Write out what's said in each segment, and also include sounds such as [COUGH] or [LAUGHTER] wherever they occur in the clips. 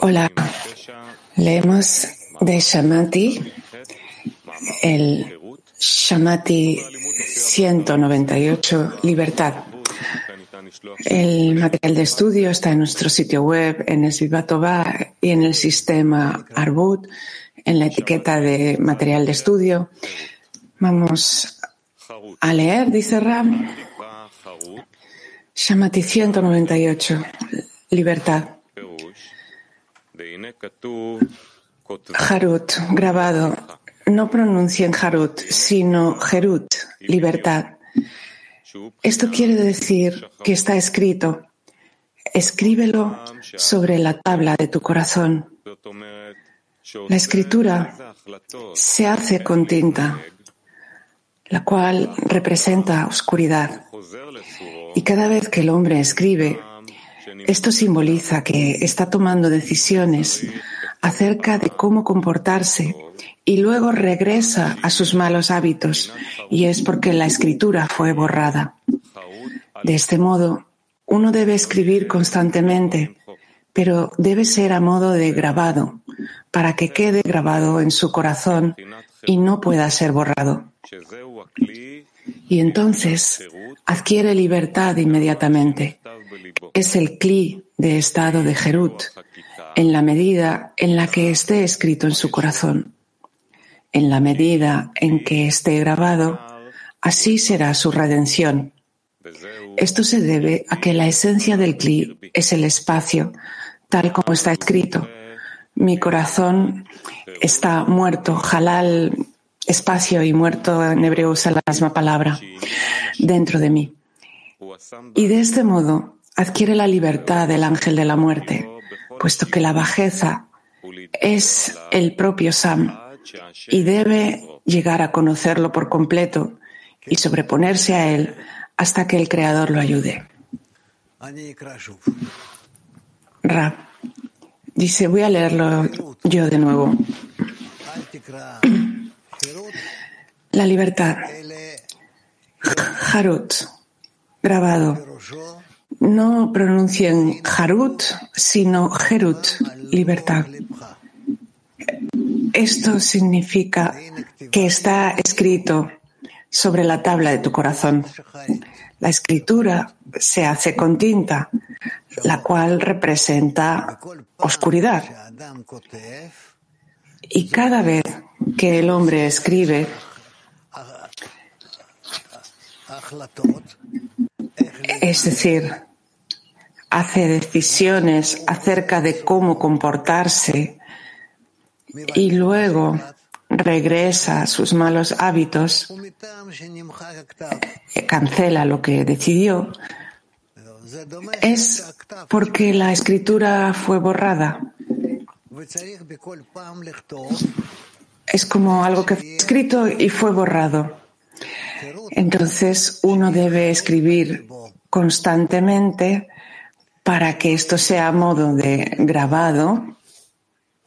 Hola, leemos de Shamati, el Shamati 198, Libertad. El material de estudio está en nuestro sitio web, en el Svivatova y en el sistema Arbut, en la etiqueta de material de estudio. Vamos a leer, dice Ram. Shamati 198, libertad. Harut, grabado. No pronuncien Harut, sino Jerut, libertad. Esto quiere decir que está escrito. Escríbelo sobre la tabla de tu corazón. La escritura se hace con tinta, la cual representa oscuridad. Y cada vez que el hombre escribe, esto simboliza que está tomando decisiones acerca de cómo comportarse y luego regresa a sus malos hábitos y es porque la escritura fue borrada. De este modo, uno debe escribir constantemente, pero debe ser a modo de grabado, para que quede grabado en su corazón y no pueda ser borrado. Y entonces adquiere libertad inmediatamente. Es el cli de estado de Jerut, en la medida en la que esté escrito en su corazón. En la medida en que esté grabado, así será su redención. Esto se debe a que la esencia del cli es el espacio, tal como está escrito. Mi corazón está muerto, halal, espacio y muerto en hebreo usa la misma palabra, dentro de mí. Y de este modo adquiere la libertad del ángel de la muerte, puesto que la bajeza es el propio Sam y debe llegar a conocerlo por completo y sobreponerse a él hasta que el Creador lo ayude. Rab dice, voy a leerlo yo de nuevo. [CLEARS THROAT] La libertad. Harut. Grabado. No pronuncien Harut, sino Jerut, libertad. Esto significa que está escrito sobre la tabla de tu corazón. La escritura se hace con tinta, la cual representa oscuridad. Y cada vez que el hombre escribe, es decir, hace decisiones acerca de cómo comportarse y luego regresa a sus malos hábitos, cancela lo que decidió, es porque la escritura fue borrada. Es como algo que fue escrito y fue borrado. Entonces uno debe escribir constantemente para que esto sea a modo de grabado,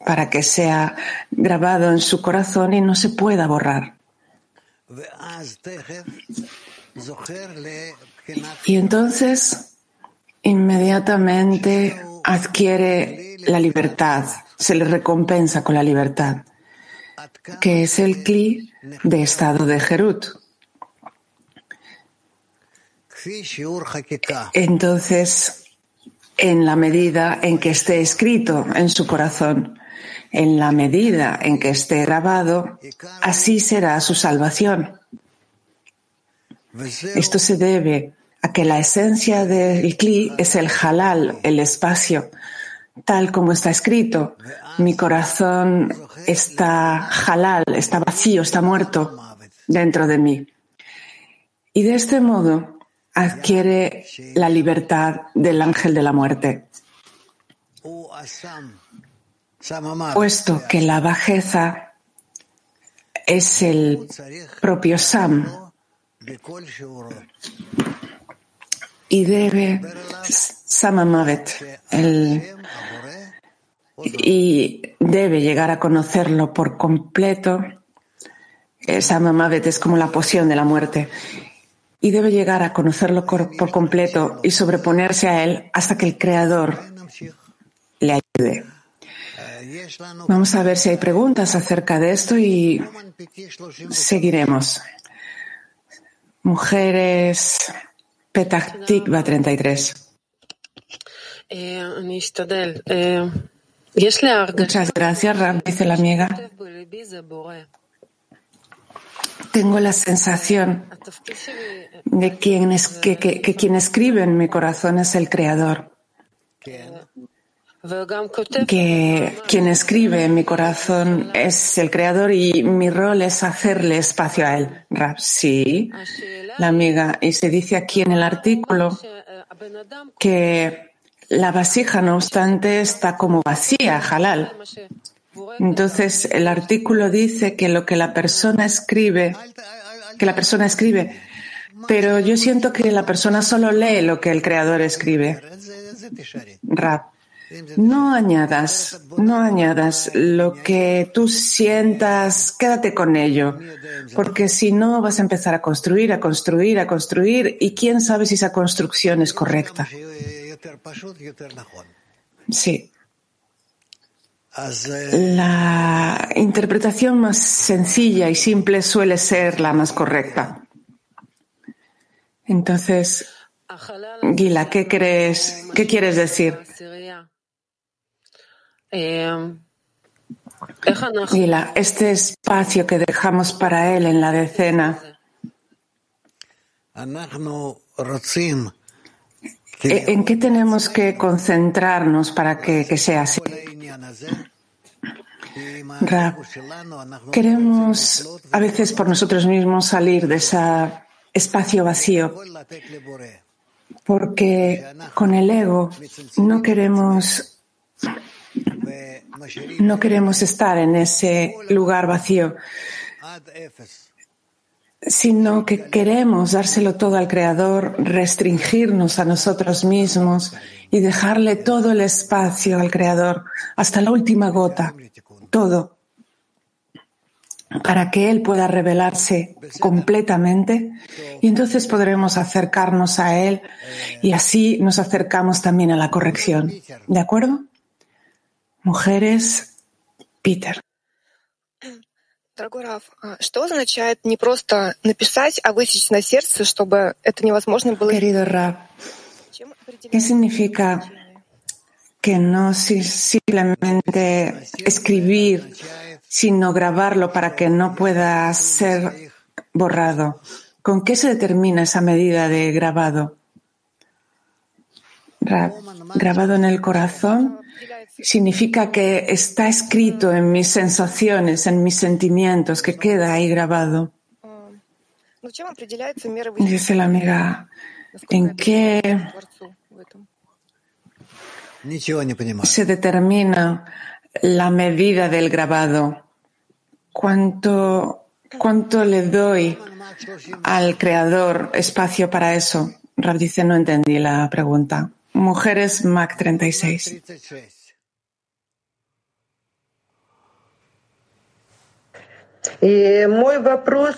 para que sea grabado en su corazón y no se pueda borrar. Y entonces inmediatamente adquiere la libertad, se le recompensa con la libertad, que es el cli de estado de Jerut. Entonces, en la medida en que esté escrito en su corazón, en la medida en que esté grabado, así será su salvación. Esto se debe a que la esencia del Kli es el halal, el espacio, tal como está escrito. Mi corazón está halal, está vacío, está muerto dentro de mí. Y de este modo adquiere la libertad del ángel de la muerte. Puesto que la bajeza es el propio Sam y debe Samamavet, el, y debe llegar a conocerlo por completo. Samamavet es como la poción de la muerte y debe llegar a conocerlo por completo y sobreponerse a él hasta que el Creador le ayude. Vamos a ver si hay preguntas acerca de esto y seguiremos. Mujeres, Petah Tikva 33. Muchas gracias, Ram, dice la amiga. Tengo la sensación de quien es, que, que, quien escribe en mi corazón es el Creador. Que quien escribe en mi corazón es el Creador y mi rol es hacerle espacio a él. Rab, sí, la amiga. Y se dice aquí en el artículo que la vasija, no obstante, está como vacía, halal. Entonces, el artículo dice que lo que la persona escribe, que la persona escribe, pero yo siento que la persona solo lee lo que el creador escribe. Rap. No añadas, no añadas lo que tú sientas, quédate con ello, porque si no vas a empezar a construir, a construir, a construir, y quién sabe si esa construcción es correcta. Sí. La interpretación más sencilla y simple suele ser la más correcta. Entonces, Gila, ¿qué crees? ¿Qué quieres decir? Gila, este espacio que dejamos para él en la decena. ¿En qué tenemos que concentrarnos para que, sea así? queremos a veces por nosotros mismos salir de ese espacio vacío, porque con el ego no queremos no queremos estar en ese lugar vacío sino que queremos dárselo todo al Creador, restringirnos a nosotros mismos y dejarle todo el espacio al Creador, hasta la última gota, todo, para que Él pueda revelarse completamente y entonces podremos acercarnos a Él y así nos acercamos también a la corrección. ¿De acuerdo? Mujeres, Peter. Дорогой Раф, что означает не просто написать, а высечь на сердце, чтобы это невозможно было... Querido Rab, ¿qué significa que no simplemente escribir, sino grabarlo para que no pueda ser borrado? ¿Con qué se determina esa medida de grabado? Rab, grabado en el corazón significa que está escrito en mis sensaciones, en mis sentimientos, que queda ahí grabado. Dice la amiga, ¿en qué se determina la medida del grabado? ¿Cuánto, cuánto le doy al creador espacio para eso? Rab dice, no entendí la pregunta. Mujeres Mac 36. И мой вопрос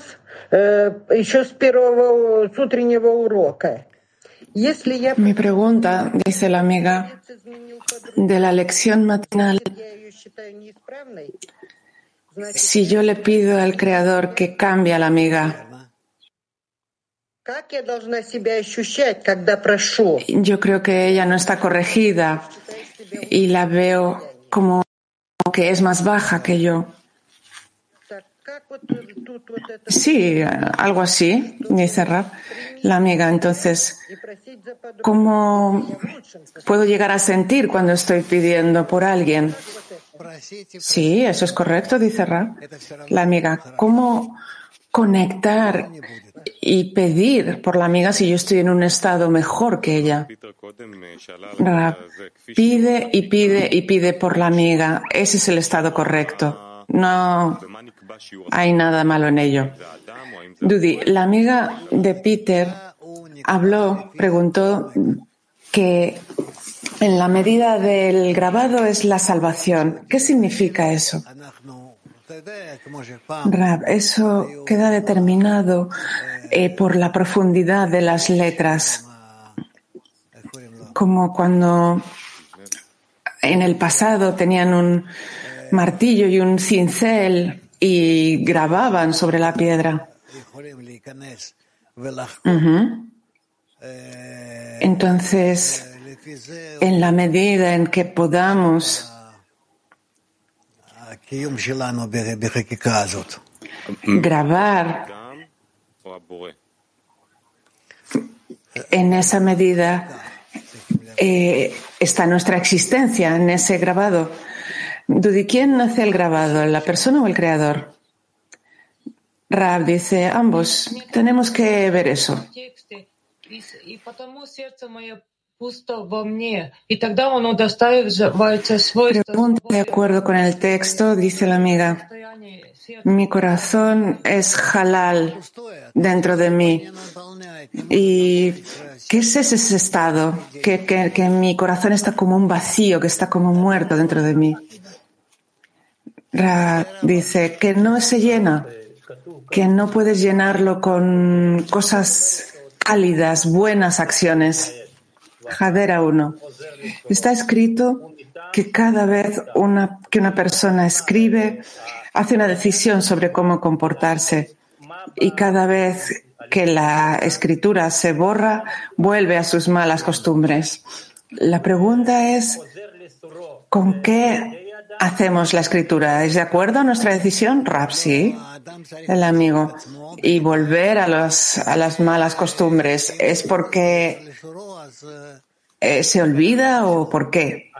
еще с первого с утреннего урока. Mi pregunta, dice la amiga, de la lección matinal, si yo le pido al Creador que cambie a la amiga, yo creo que ella no está corregida y la veo como que es más baja que yo. Sí, algo así, dice Rab, la amiga. Entonces, ¿cómo puedo llegar a sentir cuando estoy pidiendo por alguien? Sí, eso es correcto, dice Rab, la amiga. ¿Cómo conectar y pedir por la amiga si yo estoy en un estado mejor que ella? Rab, pide y pide y pide por la amiga. Ese es el estado correcto. No hay nada malo en ello. Dudi, la amiga de Peter habló, preguntó que en la medida del grabado es la salvación. ¿Qué significa eso? Rab, eso queda determinado eh, por la profundidad de las letras, como cuando en el pasado tenían un martillo y un cincel y grababan sobre la piedra. Entonces, en la medida en que podamos grabar en esa medida eh, está nuestra existencia en ese grabado. Dudy, ¿quién hace el grabado, la persona o el creador? Rab dice, ambos, tenemos que ver eso. Pregunta de acuerdo con el texto, dice la amiga. Mi corazón es halal dentro de mí. ¿Y qué es ese estado? Que, que mi corazón está como un vacío, que está como muerto dentro de mí. Ra dice que no se llena, que no puedes llenarlo con cosas cálidas, buenas acciones. Jadera 1. Está escrito que cada vez que una persona escribe, hace una decisión sobre cómo comportarse. Y cada vez que la escritura se borra, vuelve a sus malas costumbres. La pregunta es, ¿con qué hacemos la escritura? ¿Es de acuerdo a nuestra decisión? Rapsi, el amigo. Y volver a, a las malas costumbres, ¿es porque eh, se olvida o por qué?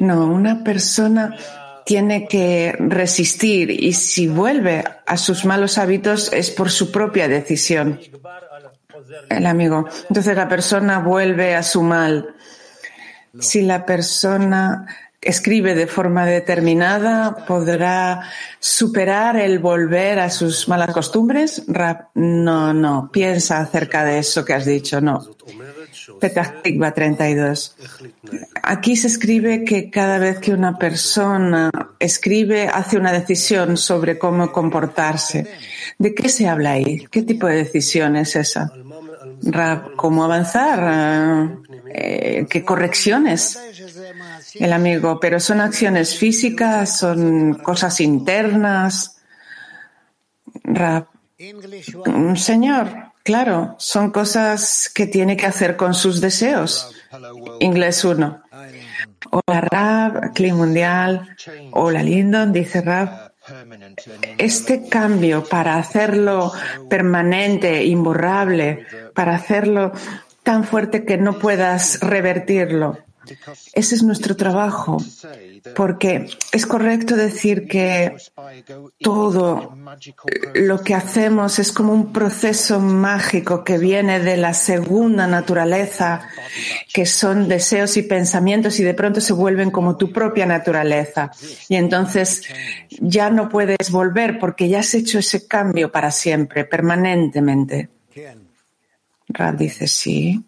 No, una persona tiene que resistir y si vuelve a sus malos hábitos es por su propia decisión. El amigo. Entonces la persona vuelve a su mal. Si la persona escribe de forma determinada, podrá superar el volver a sus malas costumbres. No, no. Piensa acerca de eso que has dicho. No. Petah 32. Aquí se escribe que cada vez que una persona escribe, hace una decisión sobre cómo comportarse. ¿De qué se habla ahí? ¿Qué tipo de decisión es esa? ¿Cómo avanzar? Eh, ¿Qué correcciones? El amigo, pero son acciones físicas, son cosas internas. Señor, Claro, son cosas que tiene que hacer con sus deseos. Inglés 1. Hola Rab, Clean Mundial. Hola Lindon, dice Rab. Este cambio para hacerlo permanente, imborrable, para hacerlo tan fuerte que no puedas revertirlo. Ese es nuestro trabajo, porque es correcto decir que todo lo que hacemos es como un proceso mágico que viene de la segunda naturaleza, que son deseos y pensamientos y de pronto se vuelven como tu propia naturaleza. Y entonces ya no puedes volver porque ya has hecho ese cambio para siempre, permanentemente. Rad dice sí,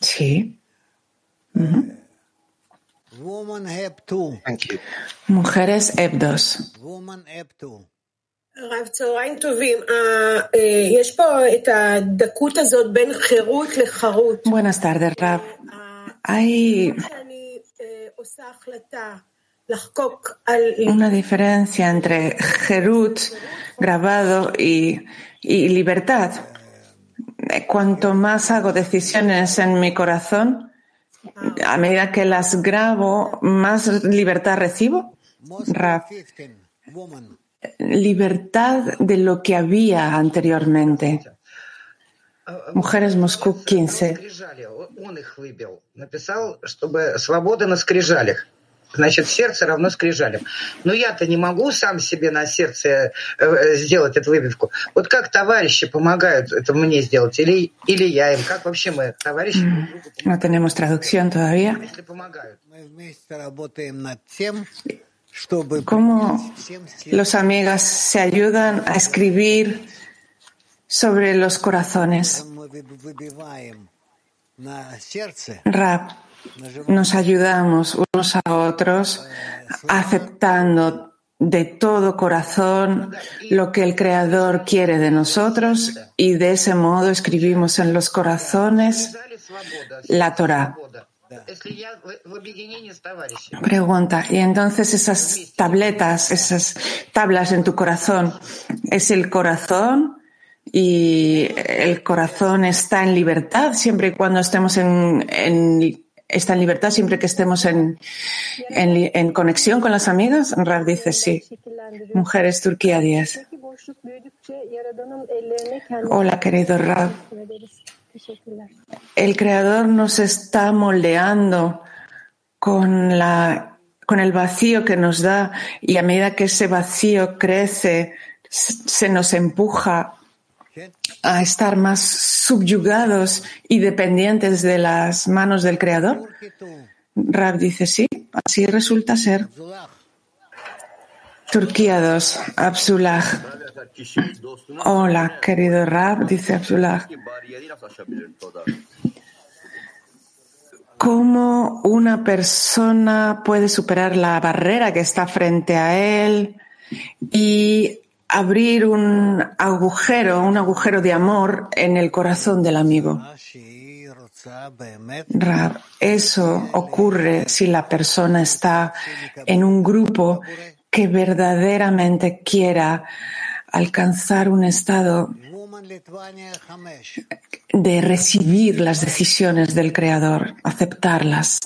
sí. Mujeres EB2. Buenas tardes, Rab. Hay una diferencia entre Jerut, grabado, y, y libertad. Cuanto más hago decisiones en mi corazón, a medida que las grabo, más libertad recibo. Libertad de lo que había anteriormente. Mujeres Moscú 15. Значит, сердце равно скрижалям. Но я-то не могу сам себе на сердце сделать эту выбивку. Вот как товарищи помогают это мне сделать? Или, или я им? Как вообще мы, товарищи, No tenemos traducción todavía. если помогают? ¿Cómo los amigas se ayudan a escribir sobre los corazones? Rab, nos ayudamos unos a otros aceptando de todo corazón lo que el Creador quiere de nosotros y de ese modo escribimos en los corazones la Torah. Pregunta, y entonces esas tabletas, esas tablas en tu corazón, ¿es el corazón? Y el corazón está en libertad siempre y cuando estemos en, en está en libertad siempre que estemos en, en, en conexión con las amigas? Rab dice sí. Mujeres Turquía 10. Hola, querido Rab. El Creador nos está moldeando con, la, con el vacío que nos da y a medida que ese vacío crece, se nos empuja a estar más subyugados y dependientes de las manos del Creador? Rab dice sí, así resulta ser. Turquía 2, Absullah. Hola, querido Rab, dice Absullah. ¿Cómo una persona puede superar la barrera que está frente a él y abrir un agujero, un agujero de amor en el corazón del amigo. eso ocurre si la persona está en un grupo que verdaderamente quiera alcanzar un estado de recibir las decisiones del Creador, aceptarlas.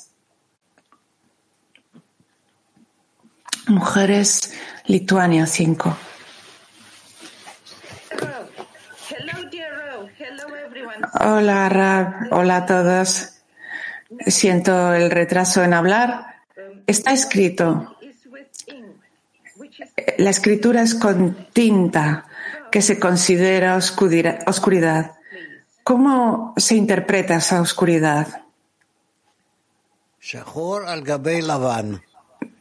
Mujeres, Lituania 5. Hola, Rab. Hola a todos. Siento el retraso en hablar. Está escrito. La escritura es con tinta que se considera oscuridad. ¿Cómo se interpreta esa oscuridad?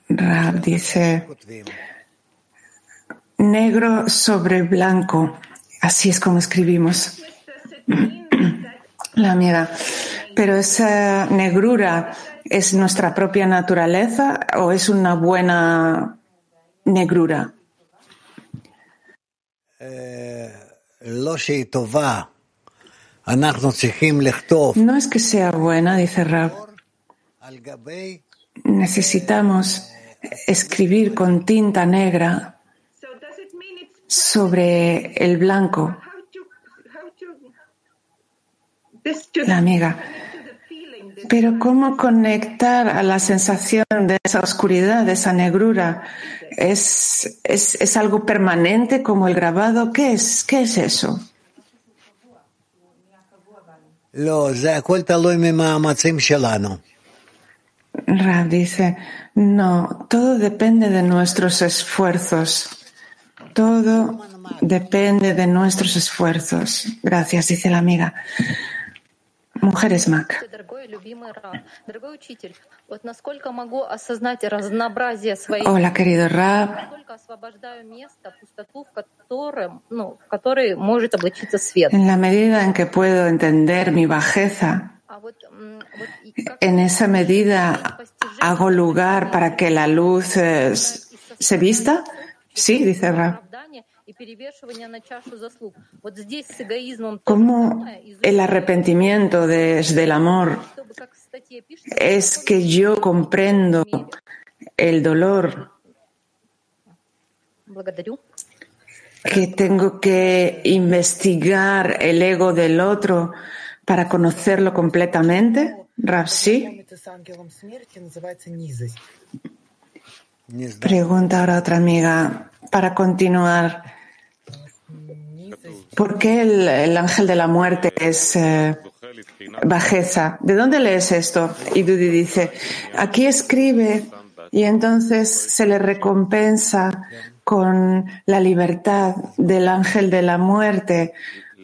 Rab dice negro sobre blanco. Así es como escribimos la amiga. Pero esa negrura es nuestra propia naturaleza o es una buena negrura? No es que sea buena, dice Rab. Necesitamos escribir con tinta negra sobre el blanco la amiga. Pero ¿cómo conectar a la sensación de esa oscuridad, de esa negrura? ¿Es, es, es algo permanente como el grabado? ¿Qué es, qué es eso? Rab dice, no, todo depende de nuestros esfuerzos. Todo depende de nuestros esfuerzos. Gracias, dice la amiga. Mujeres Mac. Hola, querido Rab. En la medida en que puedo entender mi bajeza, en esa medida hago lugar para que la luz eh, se vista. Sí, dice Rab. ¿Cómo el arrepentimiento desde el amor es que yo comprendo el dolor que tengo que investigar el ego del otro para conocerlo completamente? Rapsi. Pregunta ahora otra amiga para continuar. ¿Por qué el, ángel de la muerte es eh, bajeza? ¿De dónde lees esto? Y Dudi dice, aquí escribe y entonces se le recompensa con la libertad del ángel de la muerte,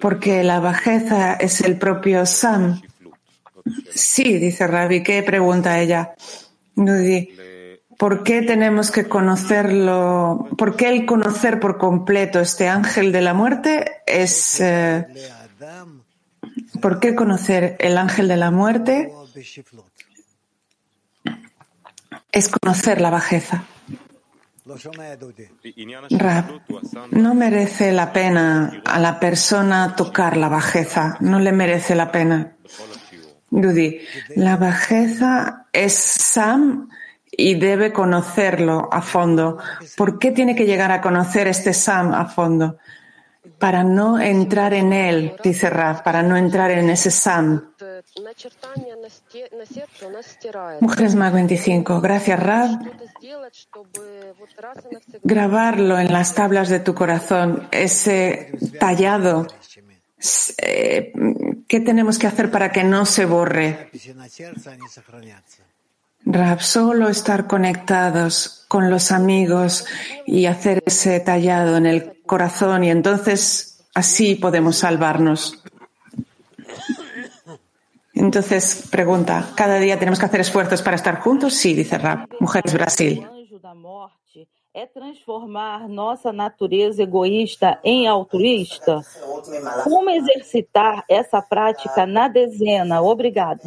porque la bajeza es el propio Sam. Sí, dice Ravi. ¿Qué pregunta ella? ¿Por qué tenemos que conocerlo? ¿Por qué el conocer por completo este ángel de la muerte es, eh, ¿Por qué conocer el ángel de la muerte? Es conocer la bajeza. No merece la pena a la persona tocar la bajeza, no le merece la pena. Dudi, la bajeza es Sam y debe conocerlo a fondo. ¿Por qué tiene que llegar a conocer este Sam a fondo? Para no entrar en él, dice Rab, para no entrar en ese Sam. Mujeres más 25. Gracias, Rab. Grabarlo en las tablas de tu corazón, ese tallado. Eh, ¿Qué tenemos que hacer para que no se borre? Rab, solo estar conectados con los amigos y hacer ese tallado en el corazón y entonces así podemos salvarnos. Entonces, pregunta, ¿cada día tenemos que hacer esfuerzos para estar juntos? Sí, dice Rab. Mujeres Brasil. é transformar nossa natureza egoísta em altruísta? Como exercitar essa prática na dezena? Obrigada.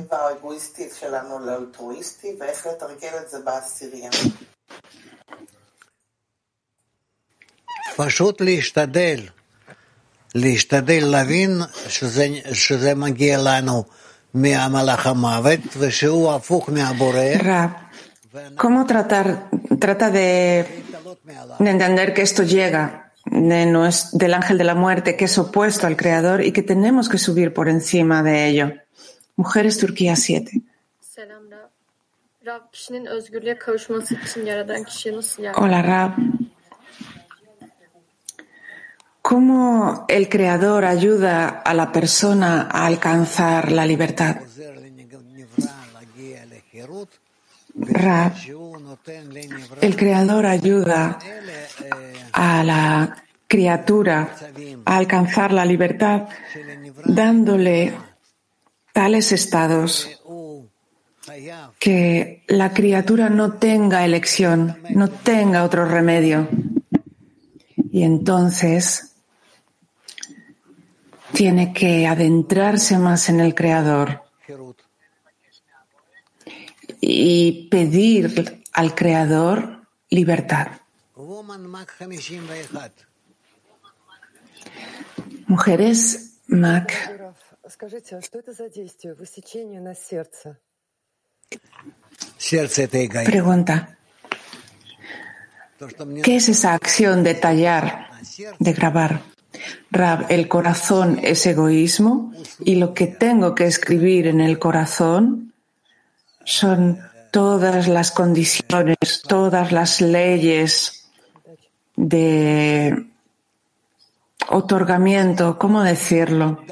פשוט להשתדל, להשתדל להבין שזה, שזה מגיע לנו מהמלאך המוות ושהוא הפוך מהבורא. ¿Cómo tratar, trata de, de entender que esto llega de es, del ángel de la muerte, que es opuesto al Creador y que tenemos que subir por encima de ello? Mujeres Turquía 7. Hola, Rab. ¿Cómo el Creador ayuda a la persona a alcanzar la libertad? El Creador ayuda a la criatura a alcanzar la libertad dándole tales estados que la criatura no tenga elección, no tenga otro remedio. Y entonces tiene que adentrarse más en el Creador y pedir al Creador libertad. Mujeres, Mac. Pregunta. ¿Qué es esa acción de tallar, de grabar? Rab, el corazón es egoísmo y lo que tengo que escribir en el corazón son todas las condiciones, todas las leyes de otorgamiento, ¿cómo decirlo?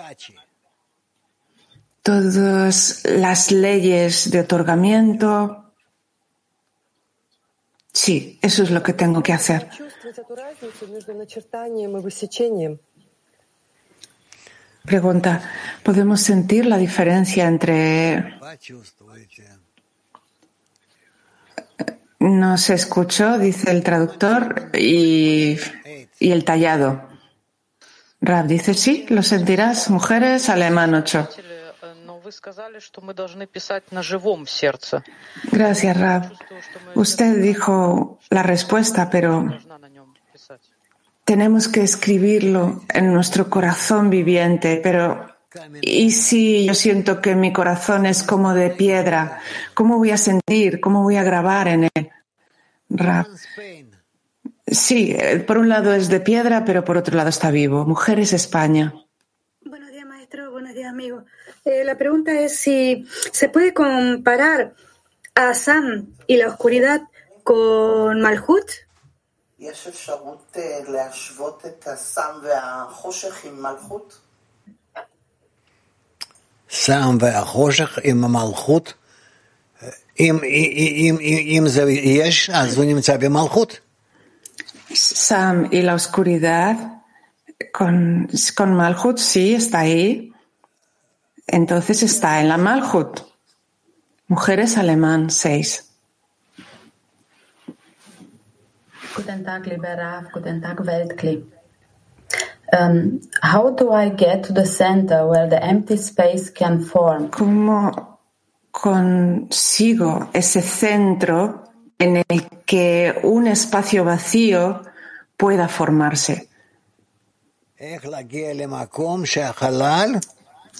Todas las leyes de otorgamiento. Sí, eso es lo que tengo que hacer. Pregunta, ¿podemos sentir la diferencia entre no se escuchó, dice el traductor, y, el tallado. Rab dice, sí, lo sentirás, mujeres, alemán 8. Gracias, Rab. Usted dijo la respuesta, pero tenemos que escribirlo en nuestro corazón viviente, pero y si yo siento que mi corazón es como de piedra, ¿cómo voy a sentir? ¿Cómo voy a grabar en él? Rap. Sí, eh, por un lado es de piedra, pero por otro lado está vivo. Mujeres España. Buenos días, maestro. Buenos días, amigo. Eh, la pregunta es si se puede comparar a Sam y la oscuridad con Malhut. Sam והחושך עם המלכות, אם, אם, אם זה יש, אז הוא נמצא במלכות. Sam y la oscuridad con, con Malhut, sí, está ahí. Entonces está en la Malhut. Mujeres alemán 6. Guten Tag, lieber Raf. Guten Tag, Weltkli. Um, how do I get to the center where the empty space can form? ¿Cómo consigo ese centro en el que un espacio vacío pueda formarse?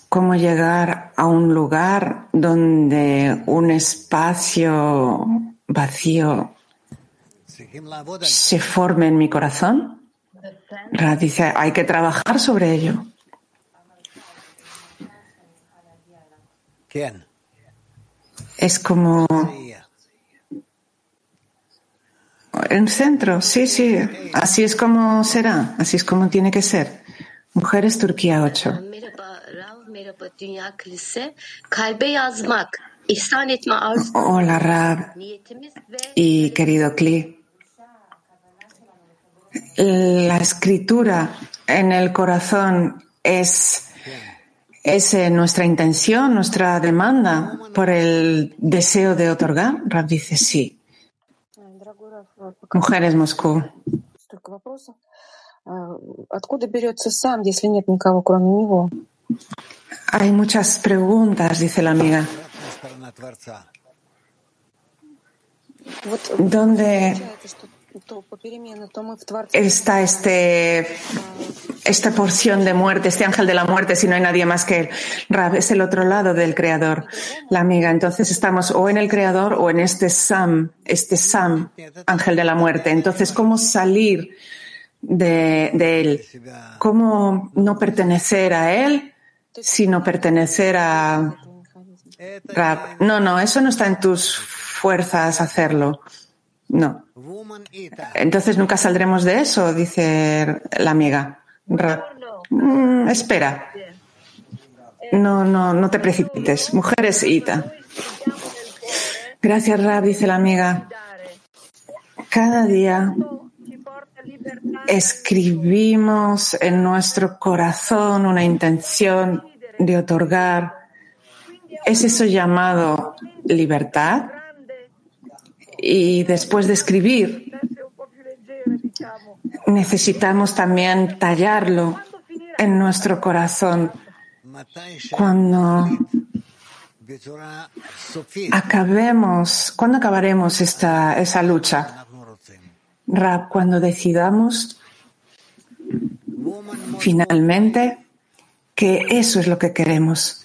¿Cómo llegar a un lugar donde un espacio vacío se forme en mi corazón? Ra dice, hay que trabajar sobre ello. ¿Quién? Es como en centro, sí, sí, así es como será, así es como tiene que ser. Mujeres Turquía 8. Hola Rab y querido Kli. La escritura en el corazón es, es nuestra intención, nuestra demanda por el deseo de otorgar. Rab dice sí. Mujeres Moscú. Hay muchas preguntas, dice la amiga. ¿Dónde está este, esta porción de muerte, este ángel de la muerte, si no hay nadie más que él. Rab es el otro lado del creador, la amiga. Entonces estamos o en el creador o en este Sam, este Sam, ángel de la muerte. Entonces, ¿cómo salir de, de él? ¿Cómo no pertenecer a él, sino pertenecer a Rab? No, no, eso no está en tus fuerzas hacerlo. No. Entonces nunca saldremos de eso, dice la amiga. Mm, espera. No, no, no te precipites. Mujeres, Ita. Gracias, Rab, dice la amiga. Cada día escribimos en nuestro corazón una intención de otorgar. ¿Es eso llamado libertad? Y después de escribir, necesitamos también tallarlo en nuestro corazón. Cuando acabemos, cuando acabaremos esta, esa lucha? Rab, cuando decidamos finalmente que eso es lo que queremos.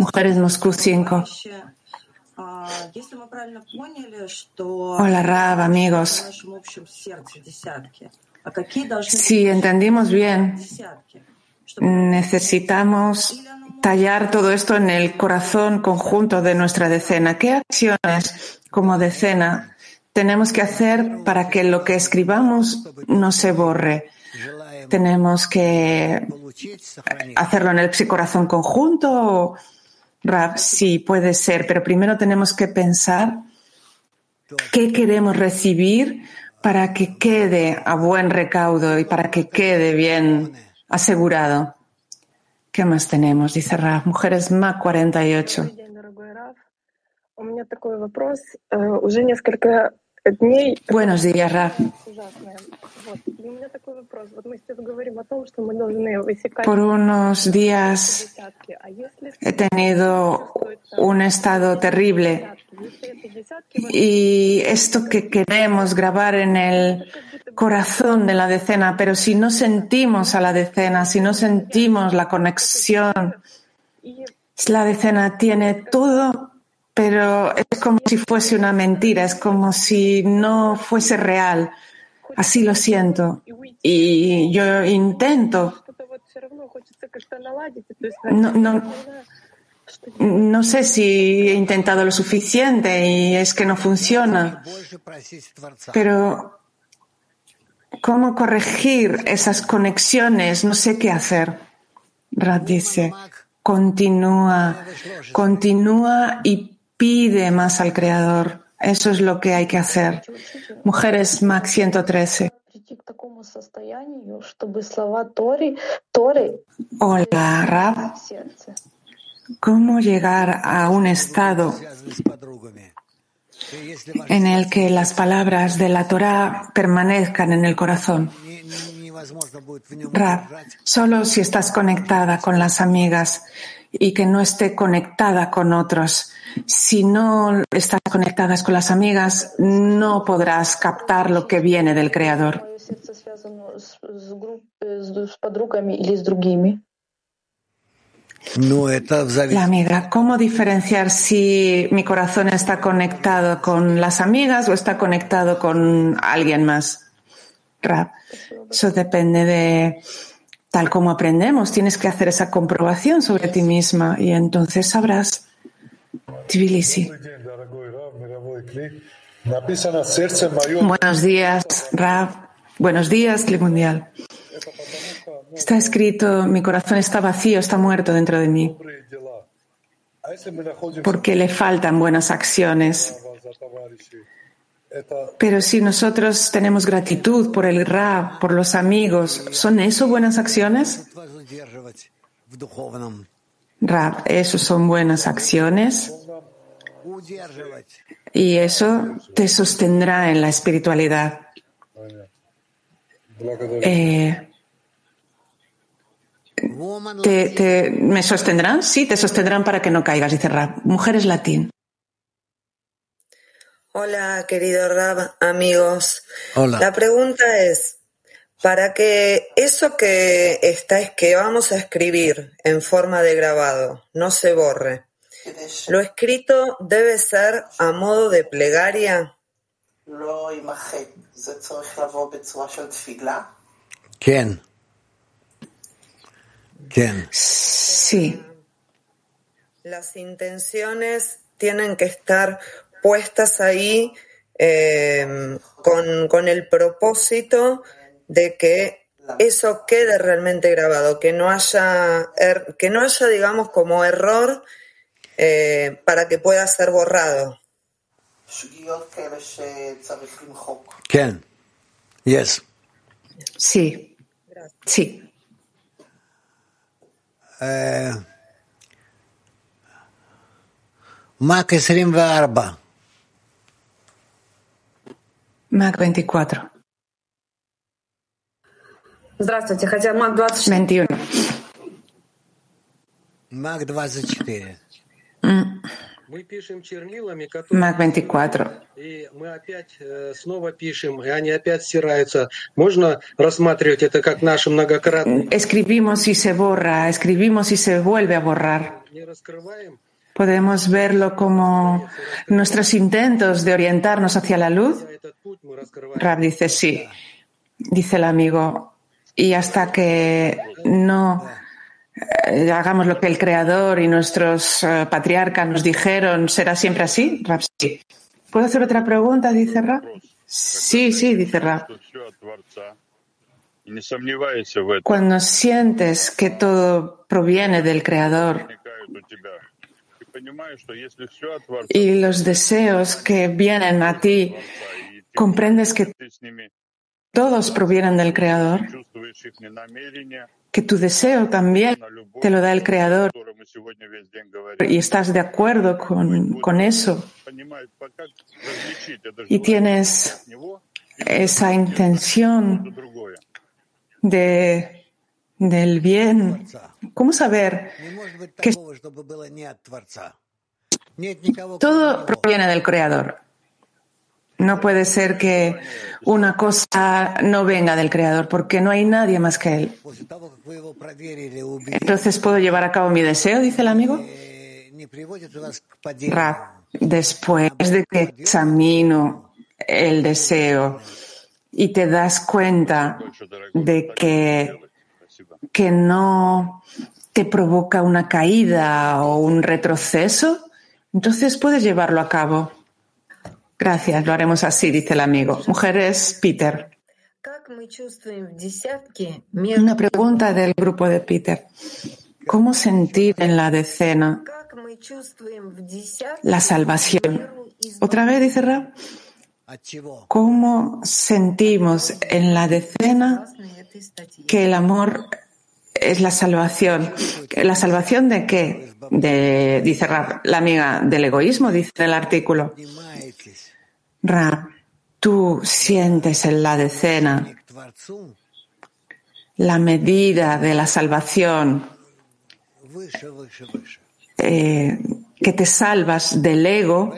Mujeres Moscú 5. Hola Rab, amigos. Si entendimos bien, necesitamos tallar todo esto en el corazón conjunto de nuestra decena. ¿Qué acciones como decena tenemos que hacer para que lo que escribamos no se borre? Tenemos que hacerlo en el corazón conjunto Rab, sí, puede ser, pero primero tenemos que pensar qué queremos recibir para que quede a buen recaudo y para que quede bien asegurado. ¿Qué más tenemos? Dice Rab, Mujeres MAC 48. Buenos días, Raf. Por unos días he tenido un estado terrible y esto que queremos grabar en el corazón de la decena, pero si no sentimos a la decena, si no sentimos la conexión, la decena tiene todo pero es como si fuese una mentira, es como si no fuese real. Así lo siento. Y yo intento. No, no, no sé si he intentado lo suficiente y es que no funciona. Pero, ¿cómo corregir esas conexiones? No sé qué hacer. Rad dice, continúa, continúa y pide más al Creador. Eso es lo que hay que hacer. Mujeres Max 113. Hola, Rab. ¿Cómo llegar a un estado en el que las palabras de la Torah permanezcan en el corazón. Rab, solo si estás conectada con las amigas y que no esté conectada con otros. Si no estás conectadas con las amigas, no podrás captar lo que viene del Creador. La amiga, ¿cómo diferenciar si mi corazón está conectado con las amigas o está conectado con alguien más? Rab, eso depende de tal como aprendemos. Tienes que hacer esa comprobación sobre ti misma y entonces sabrás. Tbilisi. Buenos días, Rab. Buenos días, Clip Mundial. Está escrito, mi corazón está vacío, está muerto dentro de mí, porque le faltan buenas acciones. Pero si nosotros tenemos gratitud por el Ra, por los amigos, ¿son eso buenas acciones? Ra, eso son buenas acciones y eso te sostendrá en la espiritualidad. Eh, te, ¿Me sostendrán? Sí, te sostendrán para que no caigas, dice Rab. Mujeres latín. Hola, querido Rab, amigos. Hola. La pregunta es, para que eso que está, que vamos a escribir en forma de grabado no se borre, ¿lo escrito debe ser a modo de plegaria? ¿Quién? ¿Quién? Sí. Las intenciones tienen que estar puestas ahí em, con, el propósito de que eso quede realmente grabado, que no haya, er, que no haya digamos, como error eh, para que pueda ser borrado. ¿Quién? Yes. Sí. Sí. Eh, Mac 24. Mac 24. 21. Mac 24. Mac 24. Mm. Mm, escribimos y se borra, escribimos y se vuelve a borrar. Podemos verlo como nuestros intentos de orientarnos hacia la luz Rab dice sí, dice el amigo, y hasta que no eh, hagamos lo que el Creador y nuestros eh, patriarcas nos dijeron, ¿será siempre así? Rab, sí. ¿Puedo hacer otra pregunta? Dice Rab. Sí, sí, dice Rab. Cuando sientes que todo proviene del Creador y los deseos que vienen a ti, comprendes que todos provienen del Creador, que tu deseo también te lo da el Creador y estás de acuerdo con, con eso y tienes esa intención de, del bien. ¿Cómo saber que todo proviene del Creador. No puede ser que una cosa no venga del Creador, porque no hay nadie más que Él. Entonces, ¿puedo llevar a cabo mi deseo? Dice el amigo. después de que examino el deseo y te das cuenta de que, que no te provoca una caída o un retroceso, entonces puedes llevarlo a cabo. Gracias, lo haremos así, dice el amigo. Mujeres, Peter. Una pregunta del grupo de Peter. ¿Cómo sentir en la decena la salvación? Otra vez, dice Rab. ¿Cómo sentimos en la decena que el amor es la salvación? ¿La salvación de qué? de, dice la amiga, del egoísmo, dice el artículo. Rab, tú sientes en la decena la medida de la salvación, eh, que te salvas del ego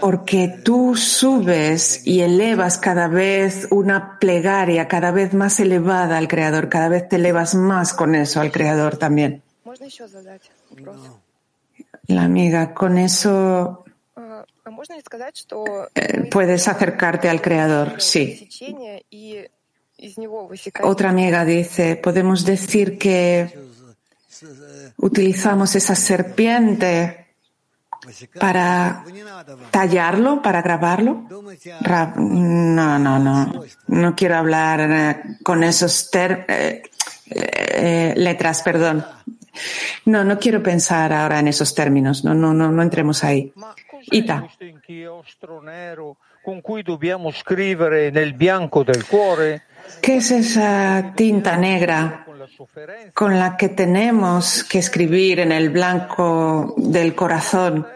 porque tú subes y elevas cada vez una plegaria cada vez más elevada al Creador, cada vez te elevas más con eso al Creador también. La amiga, con eso puedes acercarte al Creador, sí. Otra amiga dice, podemos decir que utilizamos esa serpiente para tallarlo, para grabarlo. No, no, no. No quiero hablar eh, con esos eh, eh, letras, perdón. No, no quiero pensar ahora en esos términos. No, no, no, no entremos ahí. Ita. ¿Qué es esa tinta negra con la que tenemos que escribir en el blanco del corazón?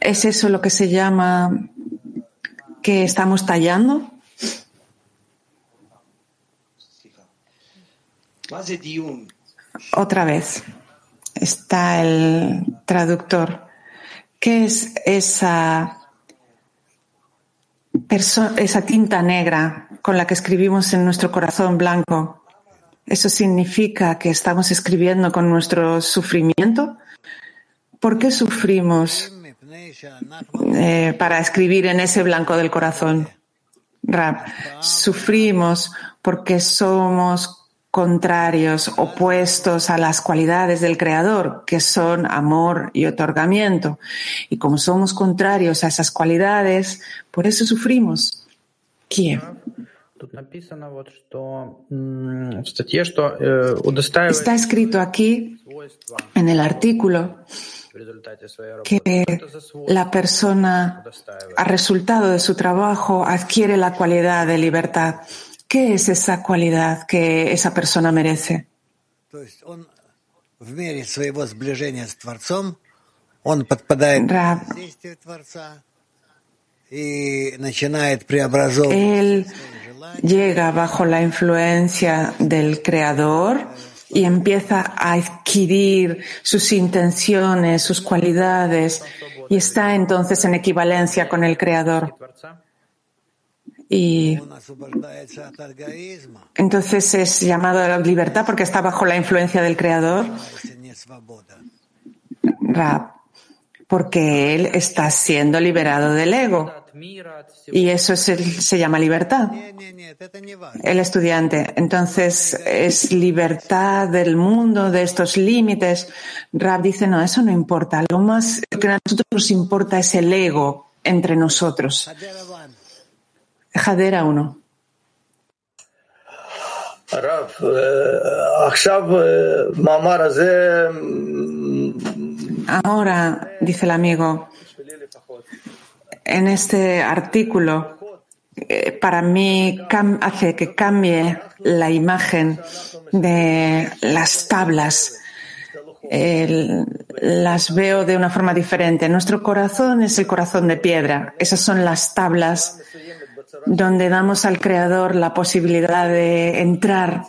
¿Es eso lo que se llama que estamos tallando? Otra vez está el traductor. ¿Qué es esa tinta negra con la que escribimos en nuestro corazón blanco, ¿eso significa que estamos escribiendo con nuestro sufrimiento? ¿Por qué sufrimos eh, para escribir en ese blanco del corazón? Rab, sufrimos porque somos contrarios, opuestos a las cualidades del Creador, que son amor y otorgamiento. Y como somos contrarios a esas cualidades, por eso sufrimos. ¿Quién? Está escrito aquí en el artículo que la persona, a resultado de su trabajo, adquiere la cualidad de libertad. ¿Qué es esa cualidad que esa persona merece? Él llega bajo la influencia del Creador y empieza a adquirir sus intenciones, sus cualidades y está entonces en equivalencia con el Creador. Y entonces es llamado a la libertad porque está bajo la influencia del Creador. porque él está siendo liberado del ego. Y eso se llama libertad. El estudiante. Entonces es libertad del mundo, de estos límites. Rab dice, no, eso no importa. Lo más que a nosotros nos importa es el ego entre nosotros. Jadera 1. Ahora, dice el amigo, en este artículo, eh, para mí hace que cambie la imagen de las tablas. las veo de una forma diferente. Nuestro corazón es el corazón de piedra. Esas son las tablas donde damos al Creador la posibilidad de entrar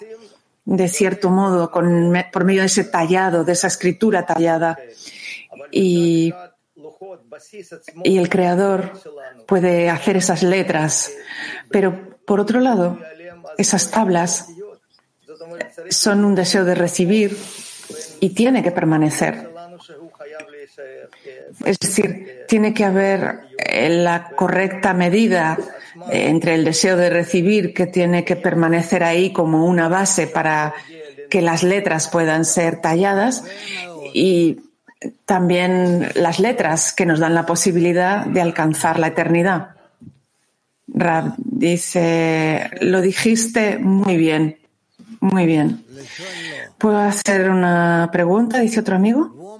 de cierto modo con, por medio de ese tallado, de esa escritura tallada. Y, y el Creador puede hacer esas letras. Pero por otro lado, esas tablas son un deseo de recibir y tiene que permanecer. Es decir, tiene que haber la correcta medida eh, entre el deseo de recibir que tiene que permanecer ahí como una base para que las letras puedan ser talladas y también las letras que nos dan la posibilidad de alcanzar la eternidad. Rab dice, lo dijiste muy bien, muy bien. ¿Puedo hacer una pregunta? Dice otro amigo.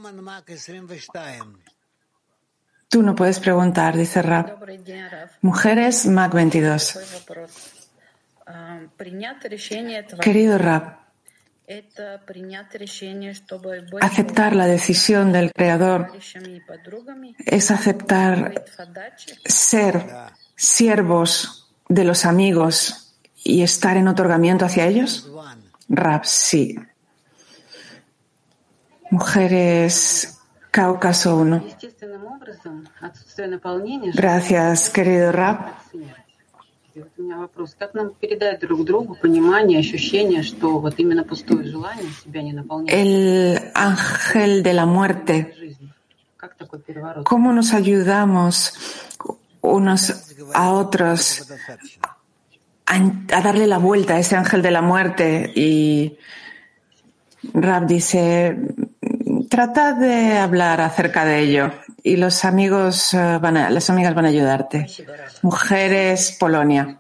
Tú no puedes preguntar, dice Rab. Mujeres, Mac 22. Querido Rab, Aceptar la decisión del Creador es aceptar ser siervos de los amigos y estar en otorgamiento hacia ellos. Rap, sí. Mujeres Cáucaso 1. Gracias, querido Rap. El ángel de la muerte. ¿Cómo nos ayudamos unos a otros a, a, darle la vuelta a ese ángel de la muerte? Y Rab dice, trata de hablar acerca de ello y los amigos van a, las amigas van a ayudarte. Mujeres, Polonia.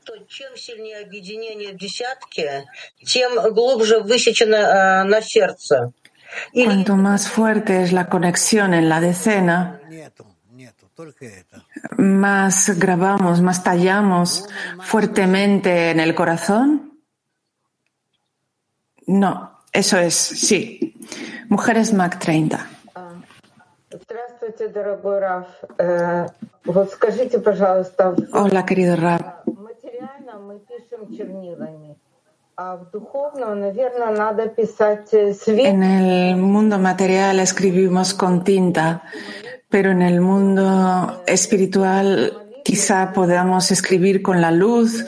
Cuanto más fuerte es la conexión en la decena, más grabamos, más tallamos fuertemente en el corazón? No, eso es, sí. Mujeres Mac 30. Hola, querido Rab. En el mundo material escribimos con tinta, pero en el mundo espiritual quizá podamos escribir con la luz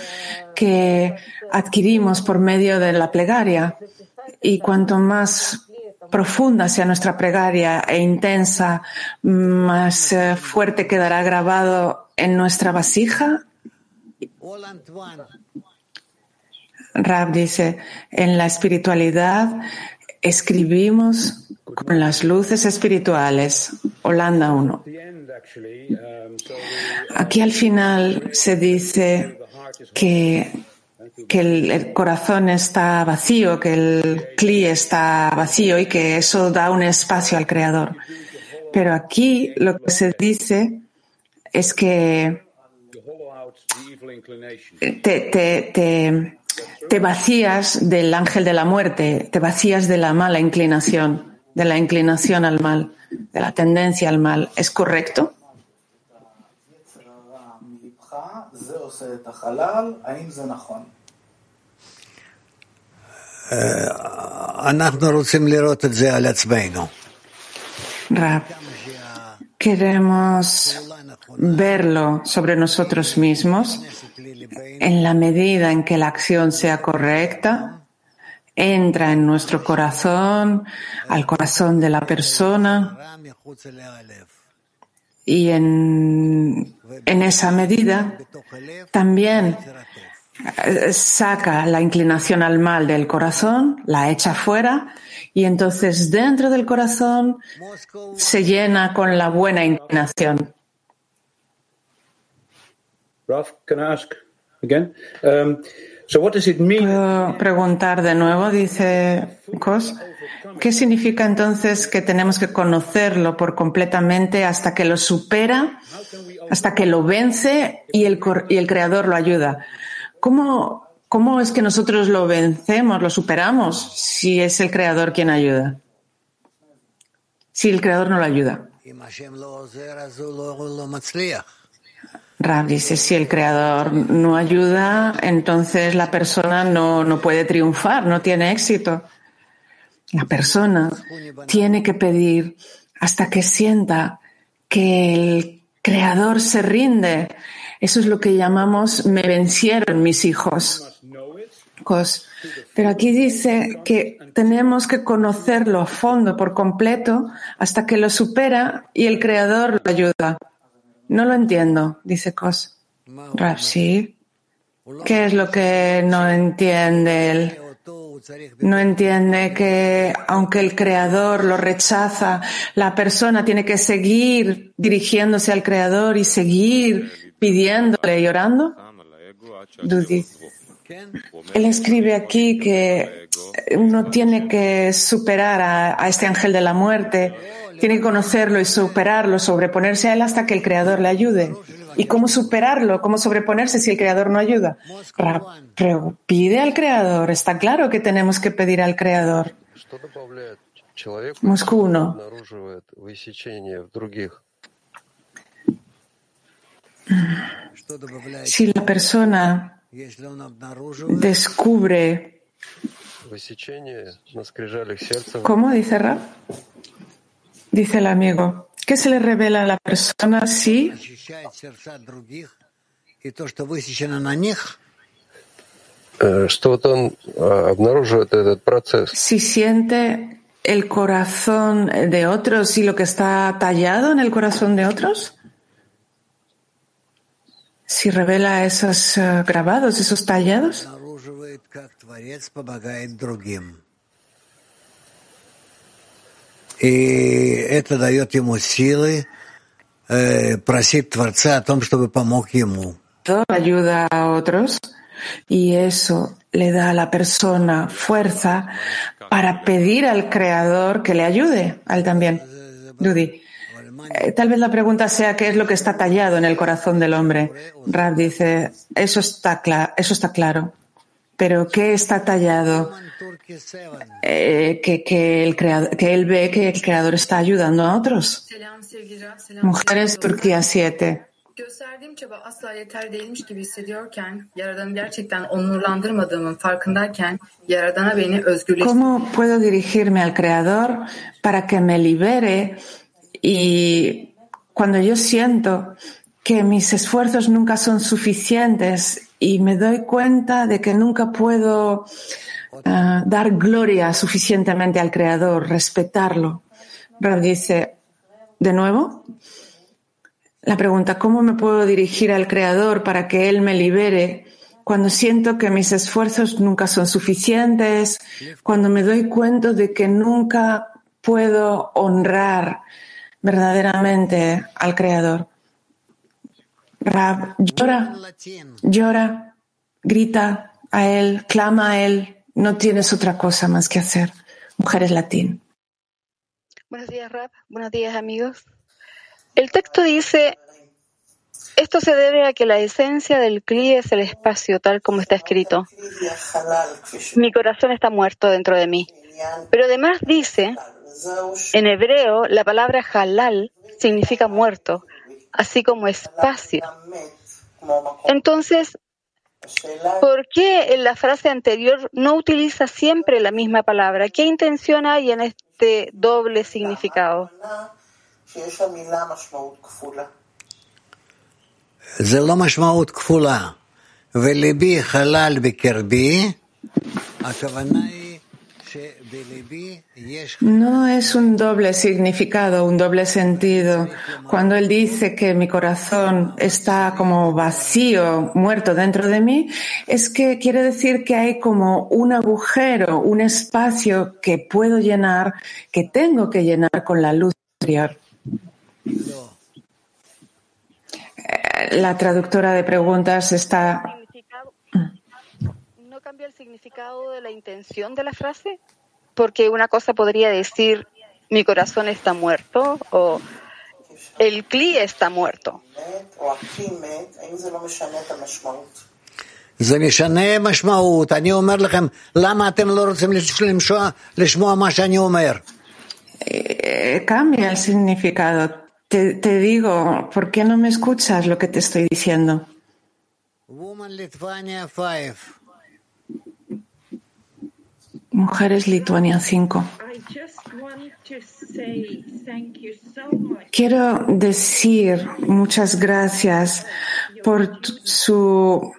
que adquirimos por medio de la plegaria. Y cuanto más profunda sea nuestra plegaria e intensa, más eh, fuerte quedará grabado en nuestra vasija. Rab dice, en la espiritualidad escribimos con las luces espirituales. Holanda 1. Aquí al final se dice que que el, corazón está vacío, que el cli está vacío y que eso da un espacio al creador. Pero aquí lo que se dice es que te vacías del ángel de la muerte, te vacías de la mala inclinación, de la inclinación al mal, de la tendencia al mal. ¿Es correcto? Rab, queremos verlo sobre nosotros mismos en la medida en que la acción sea correcta, entra en nuestro corazón, al corazón de la persona y en, en esa medida también saca la inclinación al mal del corazón, la echa fuera y entonces dentro del corazón se llena con la buena inclinación. Ralph? Um, so what does it mean? Puedo preguntar de nuevo, dice Kos. ¿Qué significa entonces que tenemos que conocerlo por completamente hasta que lo supera, hasta que lo vence y el, y el creador lo ayuda? ¿Cómo, ¿Cómo es que nosotros lo vencemos, lo superamos, si es el Creador quien ayuda? Si el Creador no lo ayuda. Rab dice, si el Creador no ayuda, entonces la persona no, no puede triunfar, no tiene éxito. La persona tiene que pedir hasta que sienta que el Creador se rinde eso es lo que llamamos me vencieron mis hijos. Pero aquí dice que tenemos que conocerlo a fondo, por completo, hasta que lo supera y el Creador lo ayuda. No lo entiendo, dice Kos. Rapsi, ¿qué es lo que no entiende él? No entiende que aunque el creador lo rechaza, la persona tiene que seguir dirigiéndose al creador y seguir pidiéndole y orando? Él escribe aquí que uno tiene que superar a, este ángel de la muerte, tiene que conocerlo y superarlo, sobreponerse a él hasta que el Creador le ayude. ¿Y cómo superarlo? ¿Cómo sobreponerse si el Creador no ayuda? Pero pide al Creador. Está claro que tenemos que pedir al Creador. Moscú 1. Si la persona descubre ¿Cómo dice Rab? Dice el amigo. ¿Qué se le revela a la persona si si siente el corazón de otros y lo que está tallado en el corazón de otros? Si revela esos uh, grabados, esos tallados И это дает ему силы э, просить Творца о том, чтобы помог ему. Ayuda a otros y eso le da a la persona fuerza para pedir al Creador que le ayude a él también. Dudi. Eh, tal vez la pregunta sea qué es lo que está tallado en el corazón del hombre. Rab dice, eso está, eso está claro. Pero ¿qué está tallado? Eh, que, que, el creador, que él ve que el creador está ayudando a otros. Mujeres Turquía 7. Gösterdiğim çaba asla yeter değilmiş gibi hissediyorken, Yaradan'ı gerçekten onurlandırmadığımın farkındayken, Yaradan'a beni özgürleştir. ¿Cómo puedo dirigirme al Creador para que me libere y cuando yo siento que mis esfuerzos nunca son suficientes y me doy cuenta de que nunca puedo uh, dar gloria suficientemente al Creador, respetarlo. Rab dice, ¿de nuevo? La pregunta, ¿cómo me puedo dirigir al Creador para que Él me libere cuando siento que mis esfuerzos nunca son suficientes, cuando me doy cuenta de que nunca puedo honrar verdaderamente al Creador? Rab llora, llora, grita a Él, clama a Él, no tienes otra cosa más que hacer. Mujeres latín. Buenos días, Rab. Buenos días, amigos. El texto dice, esto se debe a que la esencia del Kli es el espacio, tal como está escrito. Mi corazón está muerto dentro de mí. Pero además dice, en hebreo, la palabra halal significa muerto, así como espacio. Entonces, ¿por qué en la frase anterior no utiliza siempre la misma palabra? ¿Qué intención hay en este doble significado? No es un doble significado, un doble sentido. Cuando él dice que mi corazón está como vacío, muerto dentro de mí, es que quiere decir que hay como un agujero, un espacio que puedo llenar, que tengo que llenar con la luz interior. Eh, la traductora de preguntas está cambia el significado de la intención de la frase? Porque una cosa podría decir mi corazón está muerto o el cli está muerto. זה משנה משמעות. אני אומר לכם, למה אתם לא רוצים לשמוע מה שאני אומר? Cambia el significado. Te, te digo, ¿por qué no me escuchas lo que te estoy diciendo? Woman Lithuania 5. Mujeres Lituania 5. Quiero decir muchas gracias por su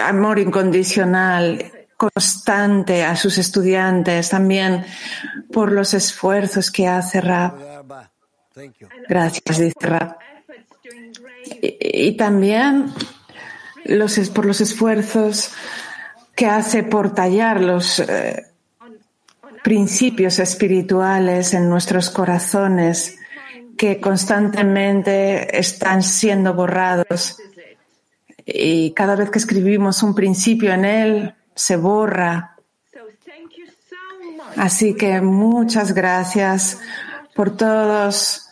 amor incondicional, constante a sus estudiantes, también por los esfuerzos que hace Rab. Gracias, dice Rab. Y, también los, por los esfuerzos que hace por tallar los eh, principios espirituales en nuestros corazones que constantemente están siendo borrados y cada vez que escribimos un principio en él, se borra. Así que muchas gracias por todos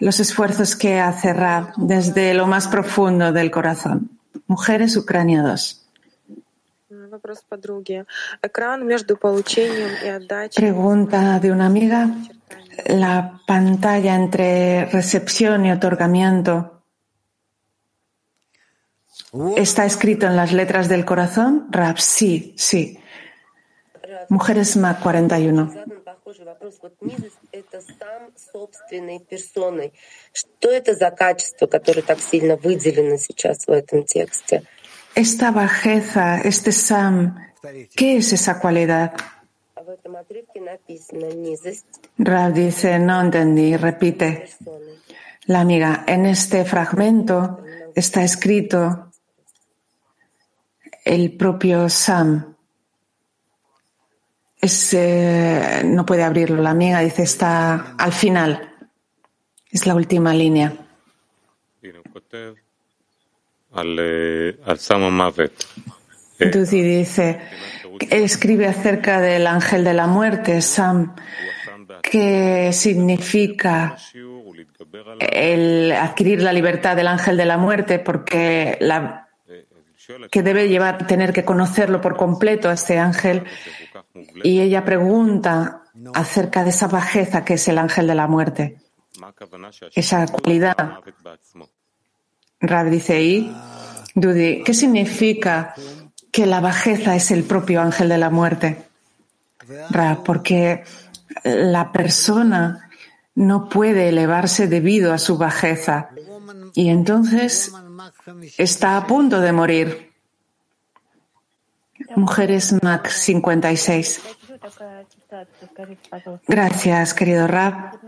los esfuerzos que hace Rab desde lo más profundo del corazón. Mujeres Ucrania 2. Pregunta de una amiga. La pantalla entre recepción y otorgamiento está escrito en las letras del corazón. Rab, sí, sí. Mujeres MAC 41. Esta bajeza, este Sam, ¿qué es esa cualidad? Rab dice, no entendí, repite. La amiga, en este fragmento está escrito el propio Sam. Eh, no puede abrirlo. La amiga dice está al final. Es la última línea. Dudy dice, él escribe acerca del ángel de la muerte, Sam, que significa el adquirir la libertad del ángel de la muerte, porque la, que debe llevar, tener que conocerlo por completo a este ángel. Y ella pregunta acerca de esa bajeza que es el ángel de la muerte, esa cualidad. ¿Y? Dudi, ¿qué significa que la bajeza es el propio ángel de la muerte? Rab, porque la persona no puede elevarse debido a su bajeza y entonces está a punto de morir. Mujeres Mac 56. Gracias, querido Rab.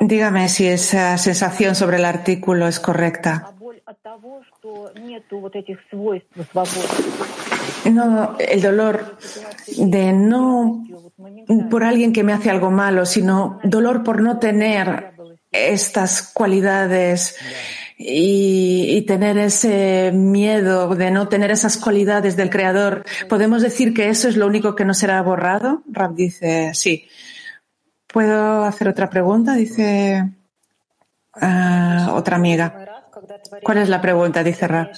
Dígame si esa sensación sobre el artículo es correcta. No, el dolor de no por alguien que me hace algo malo, sino dolor por no tener estas cualidades y, tener ese miedo de no tener esas cualidades del Creador. ¿Podemos decir que eso es lo único que no será borrado? Rab dice, sí. ¿Puedo hacer otra pregunta? Dice ah, otra amiga. ¿Cuál es la pregunta? Dice Rab.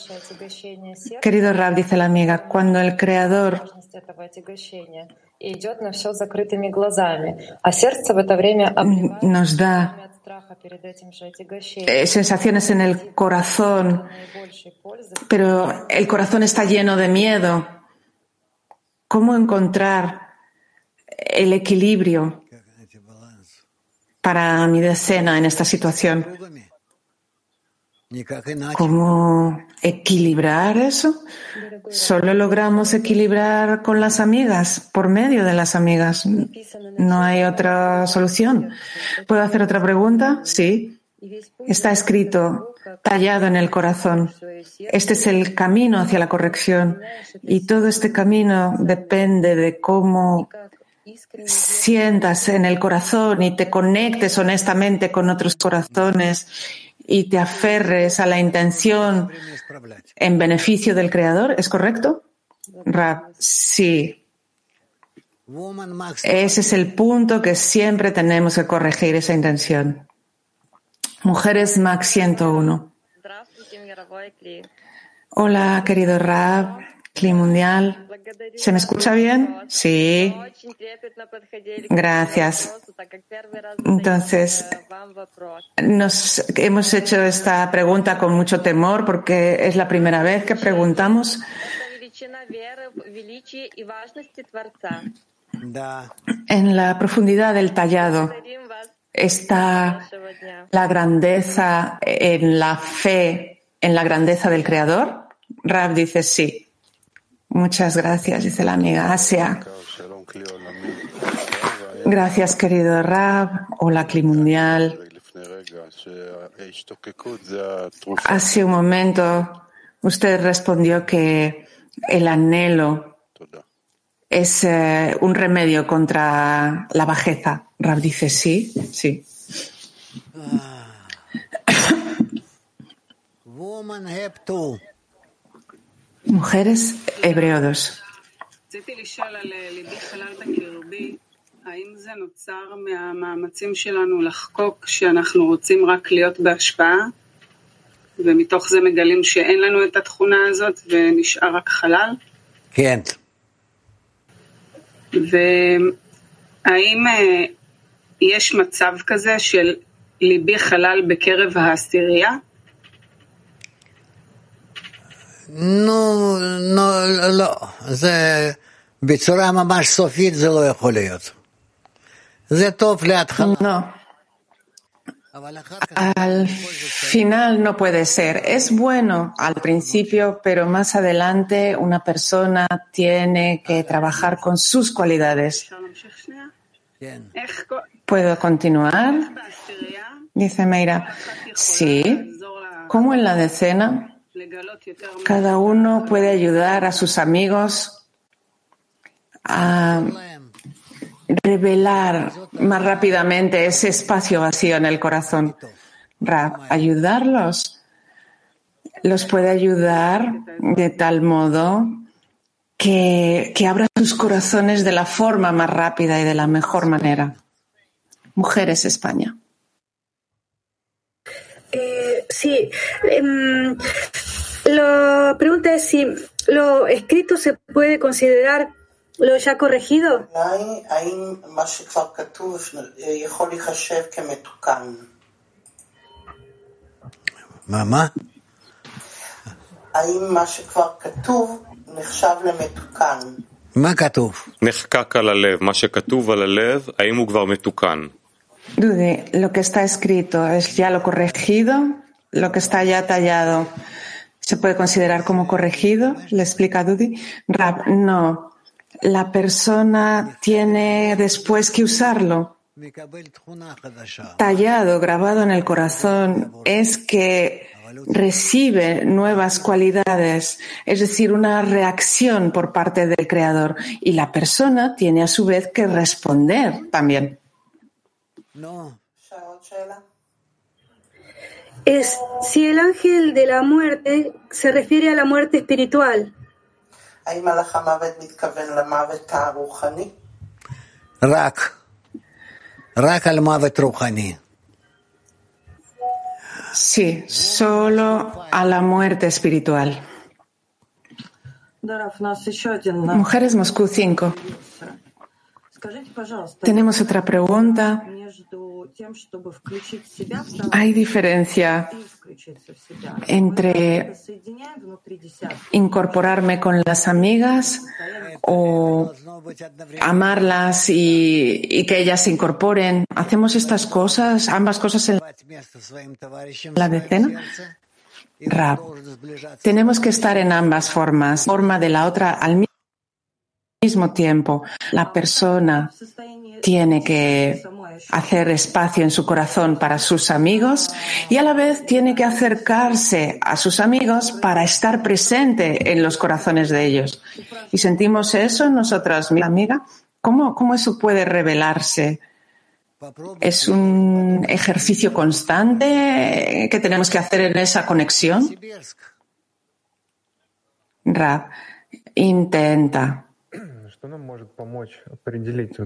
Querido Rab, dice la amiga, cuando el Creador nos da eh, sensaciones en el corazón, pero el corazón está lleno de miedo. ¿Cómo encontrar el equilibrio para mi decena en esta situación? ¿Cómo equilibrar eso? Solo logramos equilibrar con las amigas, por medio de las amigas. No hay otra solución. ¿Puedo hacer otra pregunta? Sí. Está escrito, tallado en el corazón. Este es el camino hacia la corrección y todo este camino depende de cómo sientas en el corazón y te conectes honestamente con otros corazones y te aferres a la intención en beneficio del Creador, ¿es correcto? Rab, sí. Ese es el punto que siempre tenemos que corregir esa intención. Mujeres Max 101. Hola, querido Rab, Cli Mundial. ¿Se me escucha bien? Sí. Gracias. Entonces, nos hemos hecho esta pregunta con mucho temor porque es la primera vez que preguntamos. En la profundidad del tallado está la grandeza en la fe, en la grandeza del Creador. Rab dice sí. Muchas gracias, dice la amiga Asia. Gracias, querido Rab. Hola, Cli Mundial. Hace un momento usted respondió que el anhelo es eh, un remedio contra la bajeza. Rab dice sí, sí. [COUGHS] Mujeres, Hebreo 2. רציתי לשאול על ליבי חלל בקרבי, האם זה נוצר מהמאמצים שלנו לחקוק שאנחנו רוצים רק להיות בהשפעה, ומתוך זה מגלים שאין לנו את התכונה הזאת ונשאר רק חלל? כן. והאם יש מצב כזה של ליבי חלל בקרב העשירייה? נו, נו, לא, זה בצורה ממש סופית זה לא יכול להיות. זה טוב להתחלה. No. Al final no puede ser. Es bueno al principio, pero más adelante una persona tiene que trabajar con sus cualidades. ¿Puedo continuar? Dice Meira. Sí. Como en la decena, Cada uno puede ayudar a sus amigos a revelar más rápidamente ese espacio vacío en el corazón. Ayudarlos los puede ayudar de tal modo que, que abra sus corazones de la forma más rápida y de la mejor manera. Mujeres España. Eh, sí, eh, la pregunta es si lo escrito se puede considerar lo ya corregido. Mamá. מה כתוב? נחקק על הלב. מה שכתוב על הלב, האם הוא כבר מתוקן? Dude, lo que está escrito es ya lo corregido, lo que está ya tallado. ¿Se puede considerar como corregido? Le explica Dudi. Rab, no. La persona tiene después que usarlo. Tallado, grabado en el corazón, es que recibe nuevas cualidades, es decir, una reacción por parte del Creador. Y la persona tiene a su vez que responder también es si el ángel de la muerte se refiere a la muerte espiritual. Rak. Rak al Sí, solo a la muerte espiritual. Mujeres Moscú 5. Tenemos otra pregunta ¿Hay diferencia entre incorporarme con las amigas o amarlas y, y que ellas se incorporen? ¿Hacemos estas cosas, ambas cosas en la decena? Rab, tenemos que estar en ambas formas, forma de la otra al mismo tiempo. La persona tiene que hacer espacio en su corazón para sus amigos y a la vez tiene que acercarse a sus amigos para estar presente en los corazones de ellos. Y sentimos eso en nosotras, mi amiga. ¿Cómo, cómo eso puede revelarse? ¿Es un ejercicio constante que tenemos que hacer en esa conexión? Rab, intenta.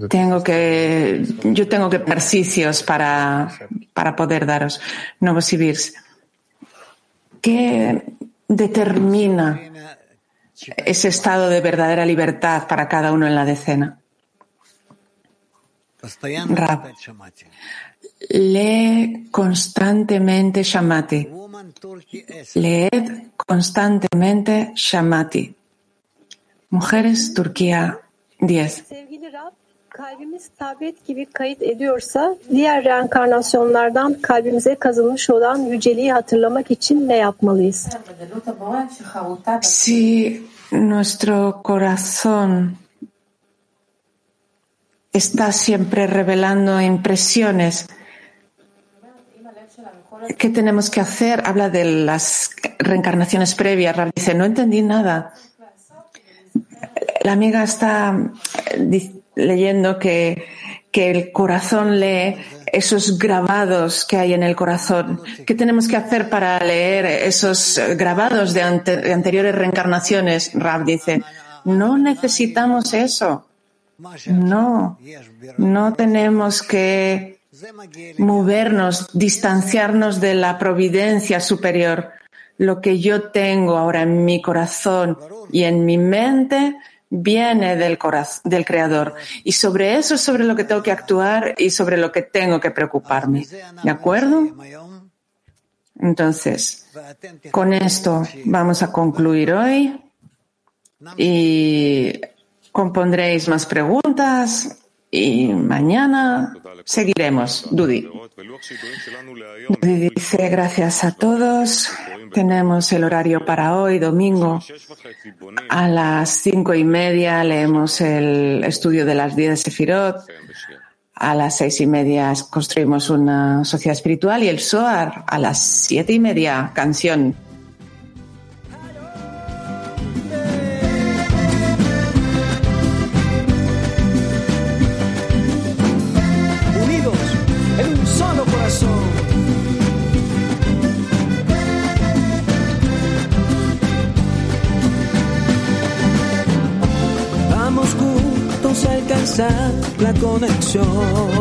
Tengo que, yo tengo que ejercicios para, para poder daros Novosibirs. ¿Qué determina ese estado de verdadera libertad para cada uno en la decena? Rab, lee constantemente Shamati. Leed constantemente Shamati. Mujeres, Turquía 10. Sevgili Rab, kalbimiz tablet gibi kayıt ediyorsa diğer reenkarnasyonlardan kalbimize kazınmış olan yüceliği hatırlamak için ne yapmalıyız? Si nuestro corazón está siempre revelando impresiones, ¿qué tenemos que hacer? Habla de las reencarnaciones previas. Rab dice, no entendí nada. La amiga está leyendo que, que el corazón lee esos grabados que hay en el corazón. ¿Qué tenemos que hacer para leer esos grabados de anteriores reencarnaciones? Rab dice, no necesitamos eso. No, no tenemos que movernos, distanciarnos de la providencia superior. Lo que yo tengo ahora en mi corazón y en mi mente viene del, corazón, del Creador. Y sobre eso es sobre lo que tengo que actuar y sobre lo que tengo que preocuparme. ¿De acuerdo? Entonces, con esto vamos a concluir hoy y compondréis más preguntas y mañana seguiremos. Dudi. Dudi dice gracias a todos. Tenemos el horario para hoy, domingo. A las cinco y media leemos el estudio de las diez de Sefirot. A las seis y media construimos una sociedad espiritual y el SOAR a las siete y media, canción. Conexión.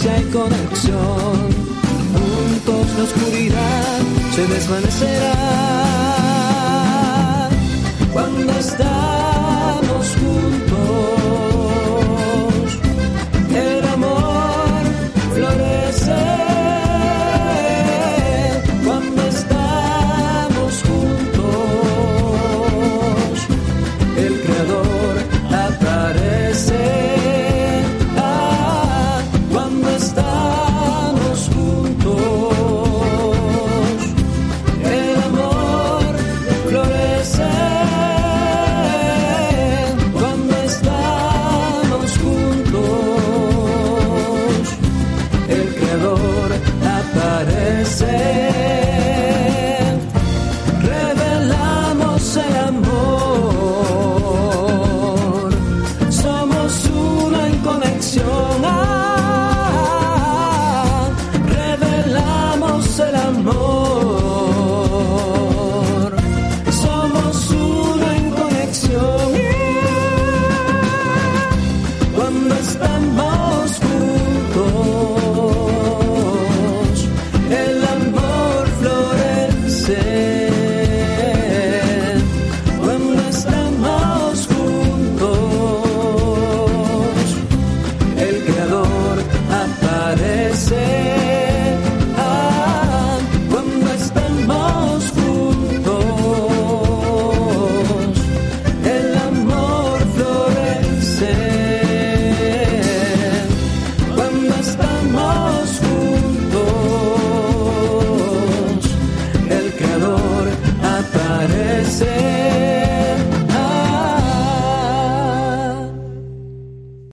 Si hay conexión. Juntos la oscuridad se desvanecerá.